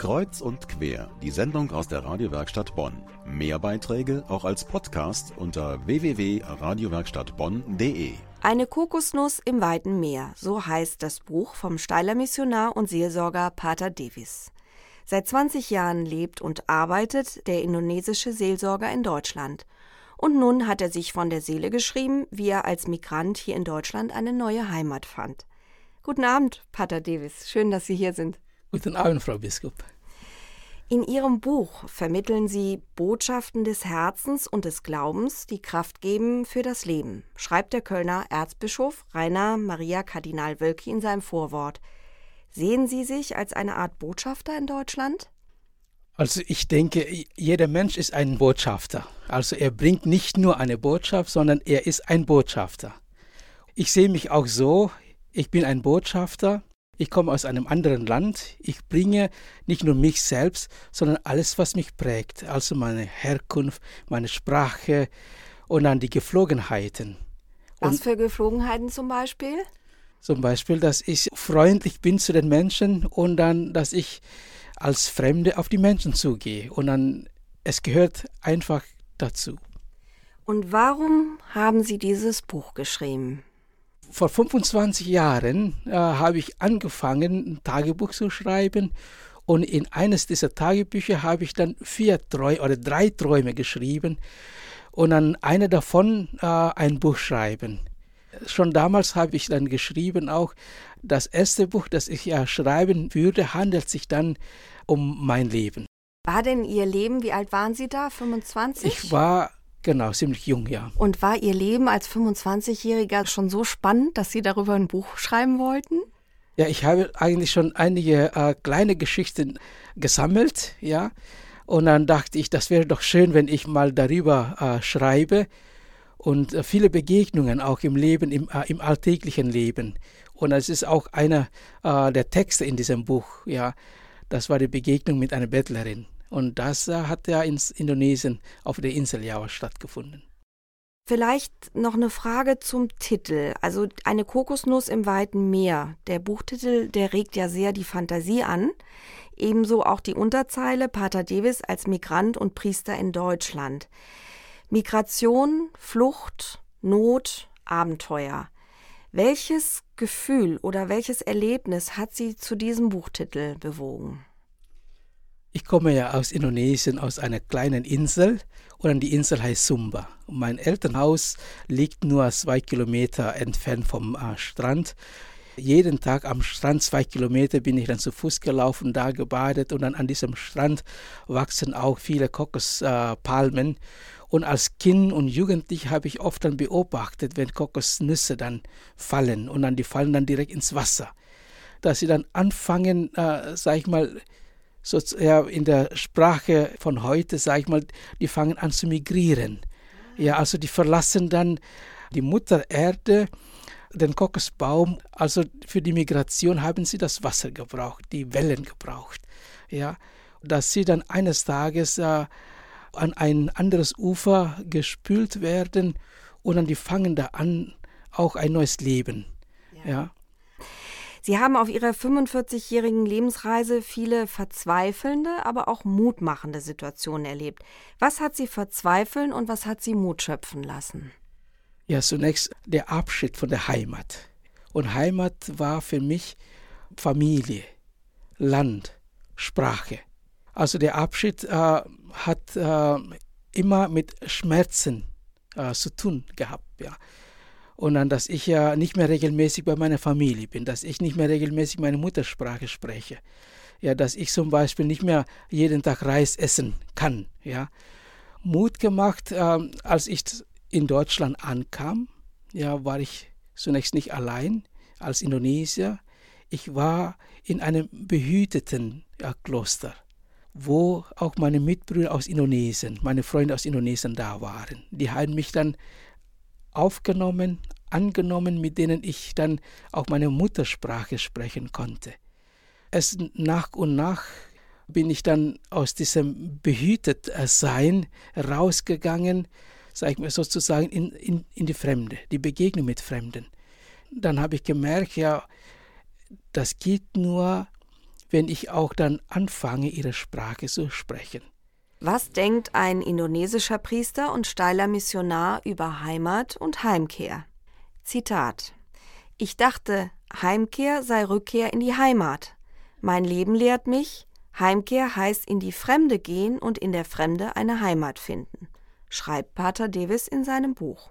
Kreuz und quer, die Sendung aus der Radiowerkstatt Bonn. Mehr Beiträge auch als Podcast unter www.radiowerkstattbonn.de. Eine Kokosnuss im weiten Meer, so heißt das Buch vom Steiler Missionar und Seelsorger Pater Davis. Seit 20 Jahren lebt und arbeitet der indonesische Seelsorger in Deutschland. Und nun hat er sich von der Seele geschrieben, wie er als Migrant hier in Deutschland eine neue Heimat fand. Guten Abend, Pater Davis. Schön, dass Sie hier sind. Guten Abend, Frau Biskup. In Ihrem Buch vermitteln Sie Botschaften des Herzens und des Glaubens, die Kraft geben für das Leben, schreibt der Kölner Erzbischof Rainer Maria Kardinal Wölki in seinem Vorwort. Sehen Sie sich als eine Art Botschafter in Deutschland? Also ich denke, jeder Mensch ist ein Botschafter. Also er bringt nicht nur eine Botschaft, sondern er ist ein Botschafter. Ich sehe mich auch so, ich bin ein Botschafter ich komme aus einem anderen Land. Ich bringe nicht nur mich selbst, sondern alles, was mich prägt. Also meine Herkunft, meine Sprache und dann die Geflogenheiten. Was für Geflogenheiten zum Beispiel? Zum Beispiel, dass ich freundlich bin zu den Menschen und dann, dass ich als Fremde auf die Menschen zugehe. Und dann, es gehört einfach dazu. Und warum haben Sie dieses Buch geschrieben? Vor 25 Jahren äh, habe ich angefangen, ein Tagebuch zu schreiben. Und in eines dieser Tagebücher habe ich dann vier Träume oder drei Träume geschrieben und an einer davon äh, ein Buch schreiben. Schon damals habe ich dann geschrieben auch, das erste Buch, das ich ja schreiben würde, handelt sich dann um mein Leben. War denn Ihr Leben, wie alt waren Sie da? 25? Ich war Genau, ziemlich jung, ja. Und war Ihr Leben als 25-Jähriger schon so spannend, dass Sie darüber ein Buch schreiben wollten? Ja, ich habe eigentlich schon einige äh, kleine Geschichten gesammelt, ja. Und dann dachte ich, das wäre doch schön, wenn ich mal darüber äh, schreibe. Und äh, viele Begegnungen auch im Leben, im, äh, im alltäglichen Leben. Und es ist auch einer äh, der Texte in diesem Buch, ja. Das war die Begegnung mit einer Bettlerin. Und das äh, hat ja in Indonesien auf der Insel Java stattgefunden. Vielleicht noch eine Frage zum Titel. Also eine Kokosnuss im weiten Meer. Der Buchtitel, der regt ja sehr die Fantasie an. Ebenso auch die Unterzeile Pater Davis als Migrant und Priester in Deutschland. Migration, Flucht, Not, Abenteuer. Welches Gefühl oder welches Erlebnis hat Sie zu diesem Buchtitel bewogen? Ich komme ja aus Indonesien, aus einer kleinen Insel und die Insel heißt Sumba. Mein Elternhaus liegt nur zwei Kilometer entfernt vom äh, Strand. Jeden Tag am Strand zwei Kilometer bin ich dann zu Fuß gelaufen, da gebadet und dann an diesem Strand wachsen auch viele Kokospalmen. Äh, und als Kind und Jugendlich habe ich oft dann beobachtet, wenn Kokosnüsse dann fallen und dann die fallen dann direkt ins Wasser, dass sie dann anfangen, äh, sag ich mal, so, ja, in der Sprache von heute, sage ich mal, die fangen an zu migrieren. Ja, also die verlassen dann die Mutter Erde, den Kokosbaum. Also für die Migration haben sie das Wasser gebraucht, die Wellen gebraucht. Ja, dass sie dann eines Tages äh, an ein anderes Ufer gespült werden und dann die fangen da an, auch ein neues Leben. Ja. ja. Sie haben auf Ihrer 45-jährigen Lebensreise viele verzweifelnde, aber auch mutmachende Situationen erlebt. Was hat Sie verzweifeln und was hat Sie Mut schöpfen lassen? Ja, zunächst der Abschied von der Heimat. Und Heimat war für mich Familie, Land, Sprache. Also der Abschied äh, hat äh, immer mit Schmerzen äh, zu tun gehabt. Ja und dann, dass ich ja nicht mehr regelmäßig bei meiner Familie bin, dass ich nicht mehr regelmäßig meine Muttersprache spreche, ja, dass ich zum Beispiel nicht mehr jeden Tag Reis essen kann, ja. Mut gemacht, ähm, als ich in Deutschland ankam, ja, war ich zunächst nicht allein als Indonesier. Ich war in einem behüteten ja, Kloster, wo auch meine Mitbrüder aus Indonesien, meine Freunde aus Indonesien da waren. Die haben mich dann aufgenommen, angenommen, mit denen ich dann auch meine Muttersprache sprechen konnte. Es nach und nach bin ich dann aus diesem Behütetsein rausgegangen, sag ich mal sozusagen, in, in, in die Fremde, die Begegnung mit Fremden. Dann habe ich gemerkt, ja, das geht nur, wenn ich auch dann anfange, ihre Sprache zu sprechen. Was denkt ein indonesischer Priester und steiler Missionar über Heimat und Heimkehr? Zitat Ich dachte, Heimkehr sei Rückkehr in die Heimat. Mein Leben lehrt mich, Heimkehr heißt in die Fremde gehen und in der Fremde eine Heimat finden, schreibt Pater Davis in seinem Buch.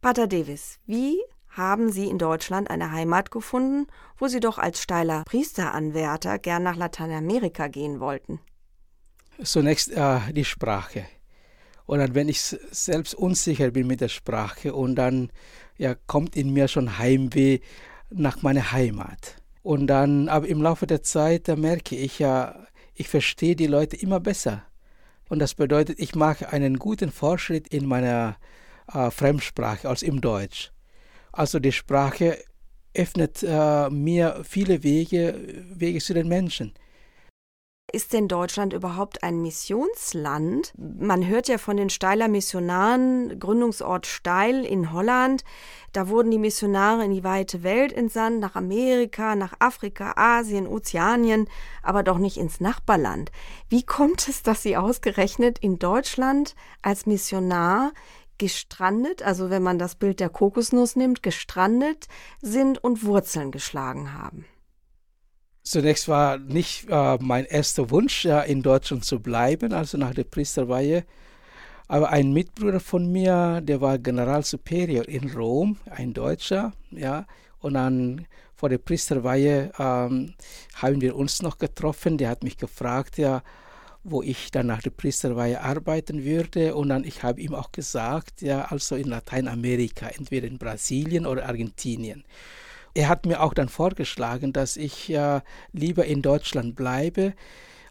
Pater Davis, wie haben Sie in Deutschland eine Heimat gefunden, wo Sie doch als steiler Priesteranwärter gern nach Lateinamerika gehen wollten? Zunächst äh, die Sprache. Und dann, wenn ich selbst unsicher bin mit der Sprache und dann ja, kommt in mir schon Heimweh nach meiner Heimat. Und dann, aber im Laufe der Zeit, da merke ich ja, ich verstehe die Leute immer besser. Und das bedeutet, ich mache einen guten Fortschritt in meiner äh, Fremdsprache als im Deutsch. Also die Sprache öffnet äh, mir viele Wege, Wege zu den Menschen. Ist denn Deutschland überhaupt ein Missionsland? Man hört ja von den Steiler Missionaren, Gründungsort Steil in Holland. Da wurden die Missionare in die weite Welt entsandt, nach Amerika, nach Afrika, Asien, Ozeanien, aber doch nicht ins Nachbarland. Wie kommt es, dass Sie ausgerechnet in Deutschland als Missionar gestrandet, also wenn man das Bild der Kokosnuss nimmt, gestrandet sind und Wurzeln geschlagen haben? Zunächst war nicht äh, mein erster Wunsch, ja, in Deutschland zu bleiben, also nach der Priesterweihe. Aber ein Mitbruder von mir, der war Generalsuperior in Rom, ein Deutscher, ja, und dann vor der Priesterweihe ähm, haben wir uns noch getroffen. Der hat mich gefragt, ja, wo ich dann nach der Priesterweihe arbeiten würde. Und dann, ich habe ihm auch gesagt, ja, also in Lateinamerika, entweder in Brasilien oder Argentinien. Er hat mir auch dann vorgeschlagen, dass ich ja lieber in Deutschland bleibe,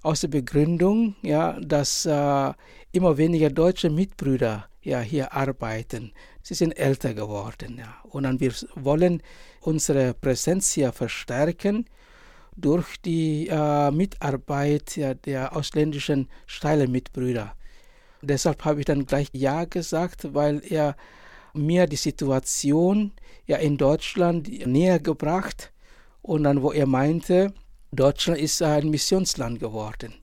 aus der Begründung, ja, dass äh, immer weniger deutsche Mitbrüder ja, hier arbeiten. Sie sind älter geworden. Ja. Und dann wir wollen unsere Präsenz hier verstärken durch die äh, Mitarbeit ja, der ausländischen Steiler Mitbrüder. Deshalb habe ich dann gleich Ja gesagt, weil er mir die Situation ja in Deutschland näher gebracht und dann, wo er meinte, Deutschland ist ein Missionsland geworden.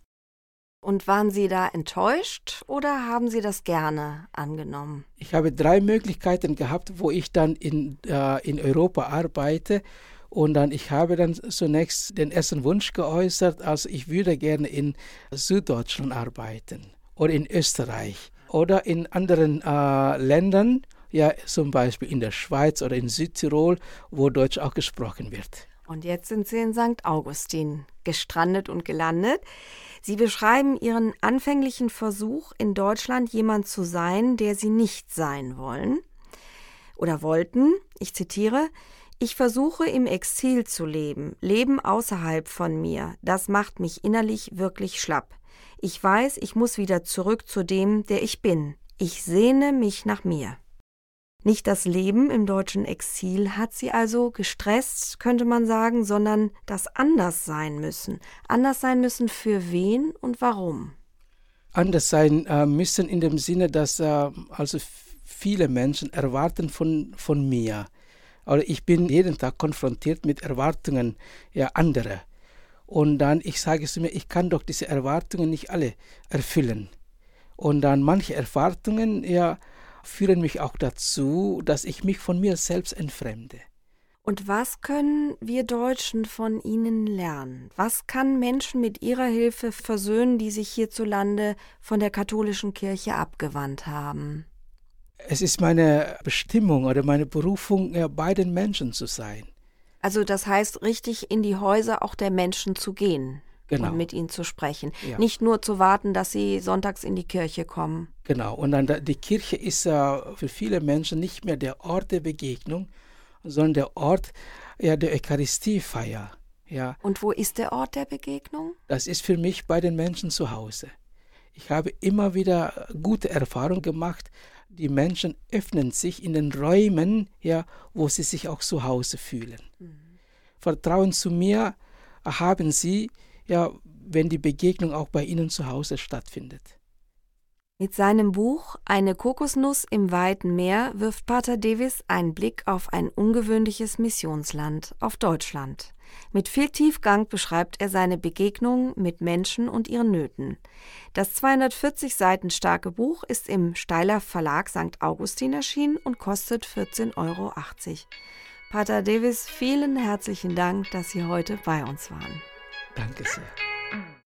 Und waren Sie da enttäuscht oder haben Sie das gerne angenommen? Ich habe drei Möglichkeiten gehabt, wo ich dann in, äh, in Europa arbeite. Und dann, ich habe dann zunächst den ersten Wunsch geäußert, also ich würde gerne in Süddeutschland arbeiten oder in Österreich oder in anderen äh, Ländern ja zum Beispiel in der Schweiz oder in Südtirol, wo Deutsch auch gesprochen wird. Und jetzt sind Sie in St. Augustin gestrandet und gelandet. Sie beschreiben Ihren anfänglichen Versuch, in Deutschland jemand zu sein, der Sie nicht sein wollen oder wollten. Ich zitiere, ich versuche im Exil zu leben, Leben außerhalb von mir. Das macht mich innerlich wirklich schlapp. Ich weiß, ich muss wieder zurück zu dem, der ich bin. Ich sehne mich nach mir. Nicht das Leben im deutschen Exil hat sie also gestresst, könnte man sagen, sondern das anders sein müssen. Anders sein müssen für wen und warum? Anders sein äh, müssen in dem Sinne, dass äh, also viele Menschen erwarten von, von mir. Oder ich bin jeden Tag konfrontiert mit Erwartungen ja, anderer. Und dann, ich sage es mir, ich kann doch diese Erwartungen nicht alle erfüllen. Und dann manche Erwartungen, ja, führen mich auch dazu, dass ich mich von mir selbst entfremde. Und was können wir Deutschen von Ihnen lernen? Was kann Menschen mit Ihrer Hilfe versöhnen, die sich hierzulande von der katholischen Kirche abgewandt haben? Es ist meine Bestimmung oder meine Berufung, bei den Menschen zu sein. Also das heißt, richtig in die Häuser auch der Menschen zu gehen genau. und mit ihnen zu sprechen. Ja. Nicht nur zu warten, dass sie sonntags in die Kirche kommen. Genau, und dann die Kirche ist äh, für viele Menschen nicht mehr der Ort der Begegnung, sondern der Ort ja, der Eucharistiefeier. Ja. Und wo ist der Ort der Begegnung? Das ist für mich bei den Menschen zu Hause. Ich habe immer wieder gute Erfahrungen gemacht. Die Menschen öffnen sich in den Räumen, ja, wo sie sich auch zu Hause fühlen. Mhm. Vertrauen zu mir haben sie, ja, wenn die Begegnung auch bei Ihnen zu Hause stattfindet. Mit seinem Buch Eine Kokosnuss im weiten Meer wirft Pater Davis einen Blick auf ein ungewöhnliches Missionsland, auf Deutschland. Mit viel Tiefgang beschreibt er seine Begegnungen mit Menschen und ihren Nöten. Das 240 Seiten starke Buch ist im Steiler Verlag St. Augustin erschienen und kostet 14,80 Euro. Pater Davis, vielen herzlichen Dank, dass Sie heute bei uns waren. Danke sehr.